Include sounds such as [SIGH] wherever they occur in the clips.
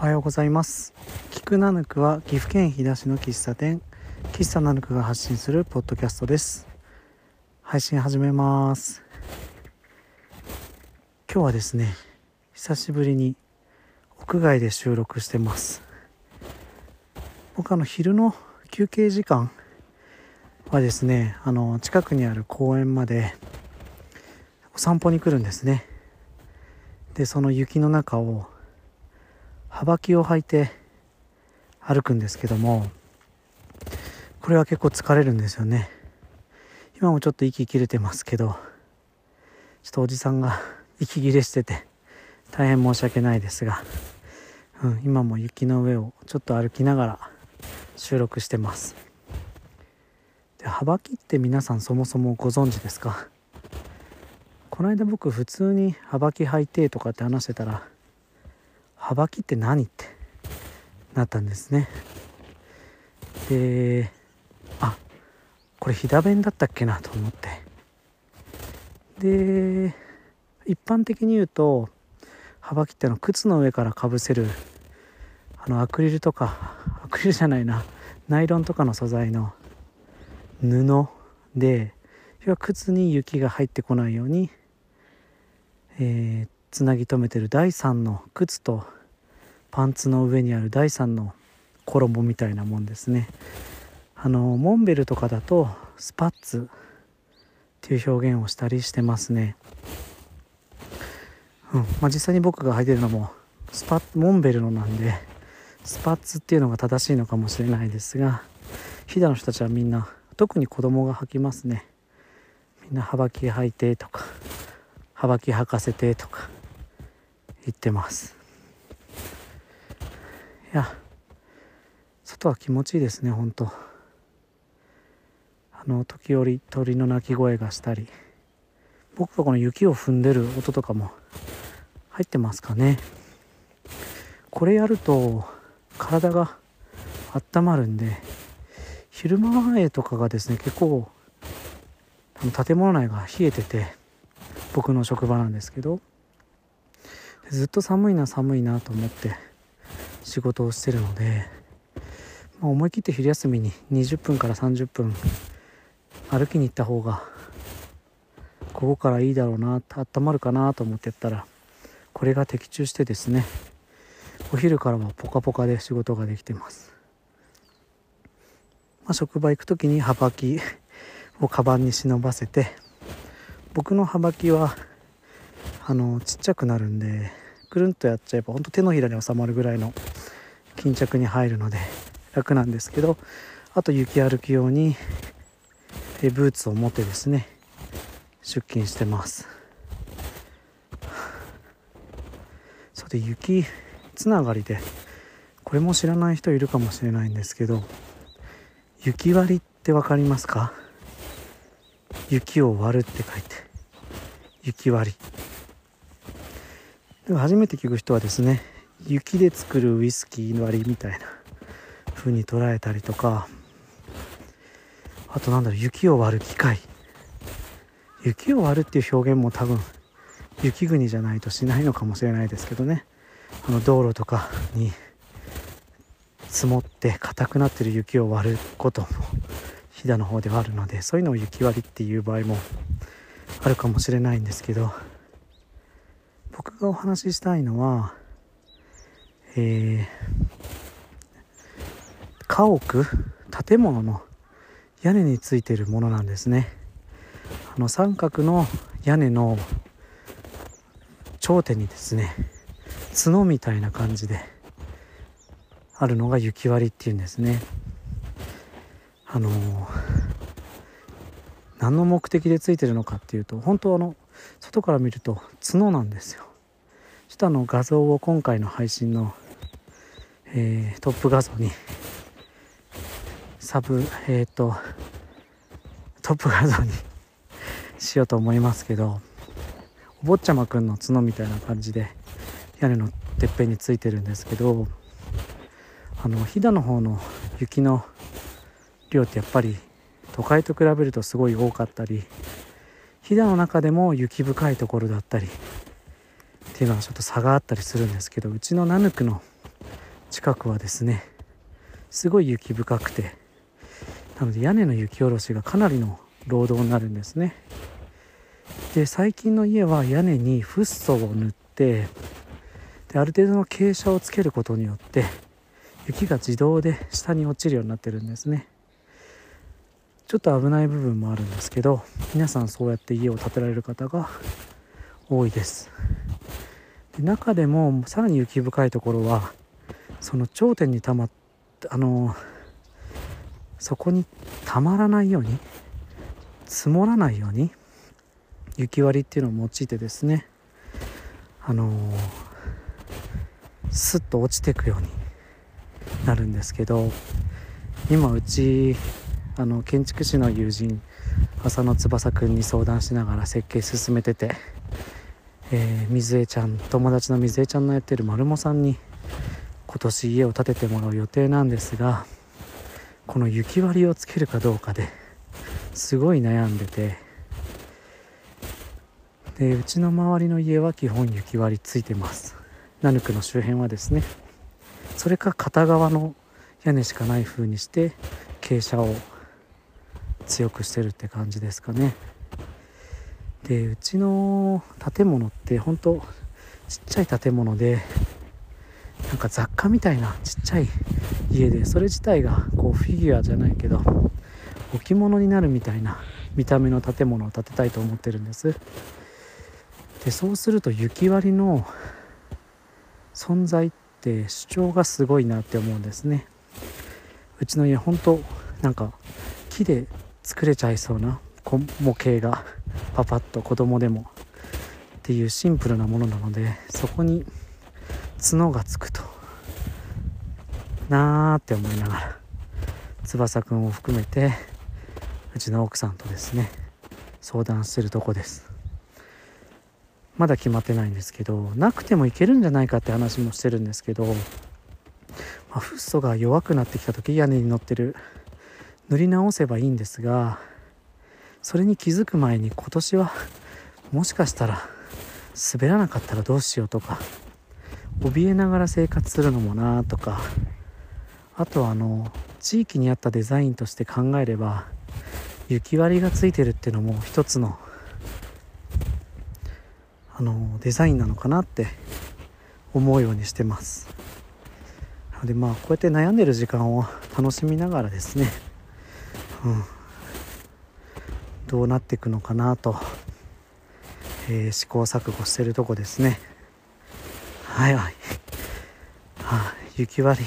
おはようございます。キクナヌクは岐阜県飛騨市の喫茶店。喫茶ナヌクが発信するポッドキャストです。配信始めます。今日はですね久しぶりに屋外で収録してます。僕あの昼の休憩時間はですねあの近くにある公園までお散歩に来るんですね。でその雪の中を幅木を履いて歩くんですけどもこれは結構疲れるんですよね。今もちょっと息切れてますけどちょっとおじさんが [LAUGHS] 息切れしてて大変申し訳ないですが、うん、今も雪の上をちょっと歩きながら収録してます。で幅木って皆さんそもそもご存知ですか？この間僕普通に幅木履いてとかって話してたら幅木って何ってなったんですね。であこれ飛騨弁だったっけなと思って。で一般的に言うと幅木っての靴の上からかぶせるあのアクリルとかアクリルじゃないなナイロンとかの素材の布で要は靴に雪が入ってこないようにえー、つなぎ止めてる第3の靴とパンツの上にある第3の衣みたいなもんですね。あのモンベルとかだとスパッツっていう表現をしたりしてますね。うん。まあ実際に僕が履いてるのもスパモンベルのなんでスパッツっていうのが正しいのかもしれないですが飛騨の人たちはみんな特に子供が履きますね。みんな幅木履いてとか幅木履かせてとか言ってます。や外は気持ちいいですね本当。あの時折鳥の鳴き声がしたり僕がこの雪を踏んでる音とかも入ってますかね。これやると体が温まるんで昼間前とかがですね結構建物内が冷えてて僕の職場なんですけどずっと寒いな寒いなと思って仕事をしてるので、まあ、思い切って昼休みに20分から30分歩きに行った方がここからいいだろうな温まるかなと思ってったらこれが的中してですねお昼からはポカポカで仕事ができてます、まあ、職場行く時に幅木をカバンに忍ばせて僕の幅木はあのちっちゃくなるんでくるんとやっちゃえばほんと手のひらに収まるぐらいの巾着に入るので楽なんですけどあと雪歩き用にブーツを持ってですね出勤してます。それで雪つながりでこれも知らない人いるかもしれないんですけど雪割りって分かりますか？雪を割るって書いて雪割り。初めて聞く人はですね雪で作るウイスキー割りみたいな風に捉えたりとかあとなんだろう雪を割る機械。雪を割るっていう表現も多分雪国じゃないとしないのかもしれないですけどね。あの道路とかに積もって硬くなってる雪を割ることも飛騨の方ではあるのでそういうのを雪割りっていう場合もあるかもしれないんですけど僕がお話ししたいのはえー、家屋？建物の屋根についているものなんですね。あの三角の屋根の頂点にですね角みたいな感じであるのが雪割りっていうんですね。あのー何の目的でついてるのかっていうと本当あの外から見ると角なんですよ。ちょっとあの画像を今回の配信の、えー、トップ画像にサブえっ、ー、とトップ画像に [LAUGHS] しようと思いますけどお坊ちゃまくんの角みたいな感じで屋根のてっぺんについてるんですけどあの飛騨の方の雪の量ってやっぱり都会と比べるとすごい多かったり飛騨の中でも雪深いところだったりっていうのはちょっと差があったりするんですけどうちのナヌクの近くはですねすごい雪深くてなので屋根の雪下ろしがかなりの労働になるんですね。で最近の家は屋根にフッ素を塗ってである程度の傾斜をつけることによって雪が自動で下に落ちるようになってるんですね。ちょっと危ない部分もあるんですけど皆さんそうやって家を建てられる方が多いです。で中でもさらに雪深いところはその頂点にたまっあのそこにたまらないように積もらないように雪割りっていうのを用いてですねあのスッと落ちていくようになるんですけど今うちあの建築士の友人浅野翼くんに相談しながら設計進めてて、えー、水江ちゃん友達の水江ちゃんのやってる丸茂さんに今年家を建ててもらう予定なんですがこの雪割りをつけるかどうかですごい悩んでて。でうちの周りの家は基本雪割りついてます。ナヌクの周辺はですねそれか片側の屋根しかない風にして傾斜を強くしてるって感じですかね。でうちの建物って本当ちっちゃい建物でなんか雑貨みたいなちっちゃい家でそれ自体がこうフィギュアじゃないけど置物になるみたいな見た目の建物を建てたいと思ってるんです。でそうすると雪割りの存在って主張がすごいなって思うんですね。うちの家本当なんか木で作れちゃいそうな模型が。パパッと子供でもっていうシンプルなものなのでそこに角がつくとなーって思いながら翼くんを含めてうちの奥さんとですね相談してるとこです。まだ決まってないんですけどなくてもいけるんじゃないかって話もしてるんですけど、まあ、フッ素が弱くなってきた時屋根に乗ってる塗り直せばいいんですがそれに気づく前に今年はもしかしたら滑らなかったらどうしようとか怯えながら生活するのもなとかあとはあの地域に合ったデザインとして考えれば雪割りがついてるっていうのも一つのあのデザインなのかなって思うようにしてます。なのでまあこうやって悩んでる時間を楽しみながらですね、うん、どうなっていくのかなと、えー、試行錯誤してるとこですね。はいはい、あ、雪割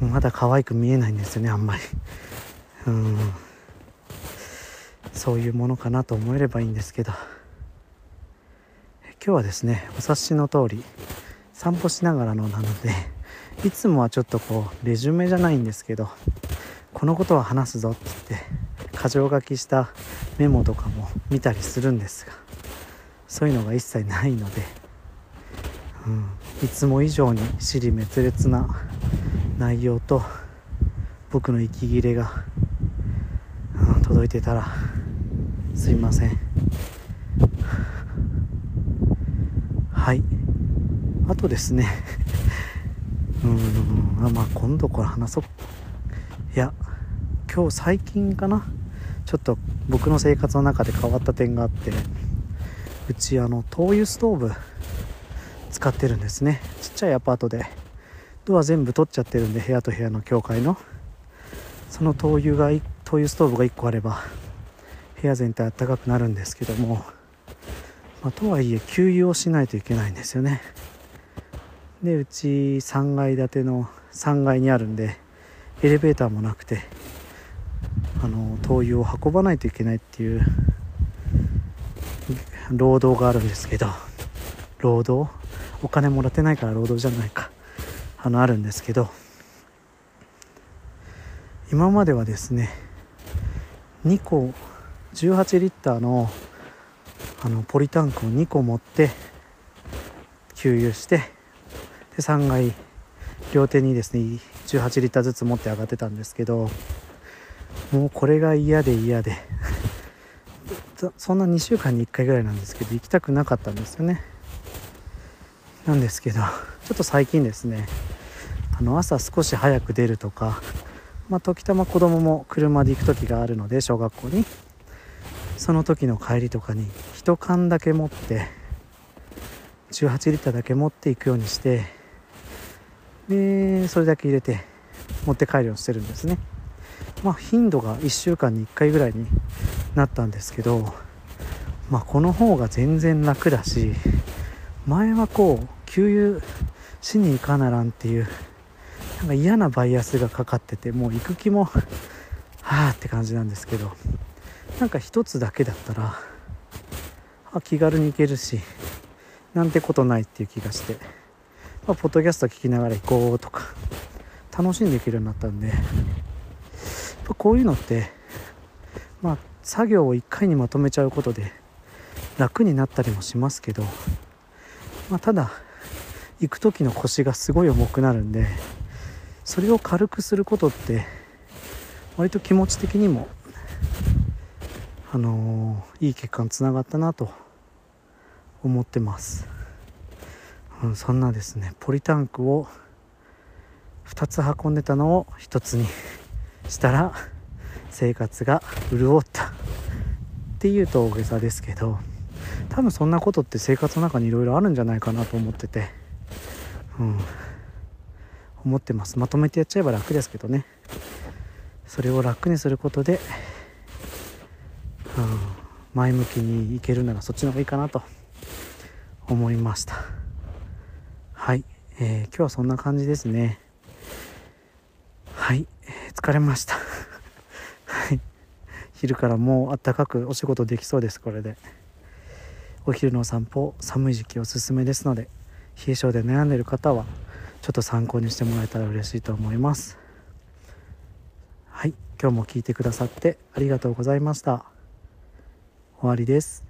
り。まだ可愛く見えないんですよねあんまり。うん。そういうものかなと思えればいいんですけど。今日はですねお察しの通り散歩しながらのなのでいつもはちょっとこうレジュメじゃないんですけどこのことは話すぞって言って箇条書きしたメモとかも見たりするんですがそういうのが一切ないのでうん、いつも以上に尻滅裂な内容と僕の息切れが、うん、届いてたらすいません。はい。あとですね。[LAUGHS] うんまあ今度これ話そう。いや今日最近かな？ちょっと僕の生活の中で変わった点があってうちあの灯油ストーブ使ってるんですね。ちっちゃいアパートで。ドア全部取っちゃってるんで部屋と部屋の境界の。その灯油が灯油ストーブが1個あれば部屋全体あったかくなるんですけども、まあ、とはいえ給油をしないといけないんですよね。でうち3階建ての3階にあるんでエレベーターもなくてあの灯油を運ばないといけないっていう労働があるんですけど労働？お金もらってないから労働じゃないか。あのあるんですけど今まではですね2個18リッターのあのポリタンクを2個持って給油してで3階両手にですね18リッターずつ持って上がってたんですけどもうこれが嫌で嫌で。[LAUGHS] そんな2週間に1回ぐらいなんですけど行きたくなかったんですよね。なんですけど [LAUGHS] ちょっと最近ですね。あの朝少し早く出るとかまあ、時たま子供も車で行く時があるので小学校に。その時の帰りとかに1缶だけ持って18リッターだけ持っていくようにしてでそれだけ入れて持って帰るようにしてるんですね。まあ頻度が1週間に1回ぐらいになったんですけどまあこの方が全然楽だし前はこう給油しに行かならんっていうなんか嫌なバイアスがかかっててもう行く気もはあって感じなんですけどなんか一つだけだったらあ気軽に行けるしなんてことないっていう気がして、まあ、ポッドキャスト聞きながら行こうとか楽しんでいけるようになったんでこういうのってまあ作業を1回にまとめちゃうことで楽になったりもしますけど、まあ、ただ行く時の腰がすごい重くなるんでそれを軽くすることって割と気持ち的にもあのー、いい結果につながったなと思ってます、うん、そんなですねポリタンクを2つ運んでたのを1つにしたら生活が潤ったっていうと大げさですけど多分そんなことって生活の中にいろいろあるんじゃないかなと思っててうん。思ってます。まとめてやっちゃえば楽ですけどね。それを楽にすることで、うん、前向きにいけるならそっちの方がいいかなと思いました。はい、えー、今日はそんな感じですね。はい、疲れました。はい。昼からもうあったかくお仕事できそうですこれで。お昼のお散歩寒い時期おすすめですので冷え性で悩んでる方はちょっと参考にしてもらえたら嬉しいと思います。はい。今日も聞いてくださってありがとうございました。終わりです。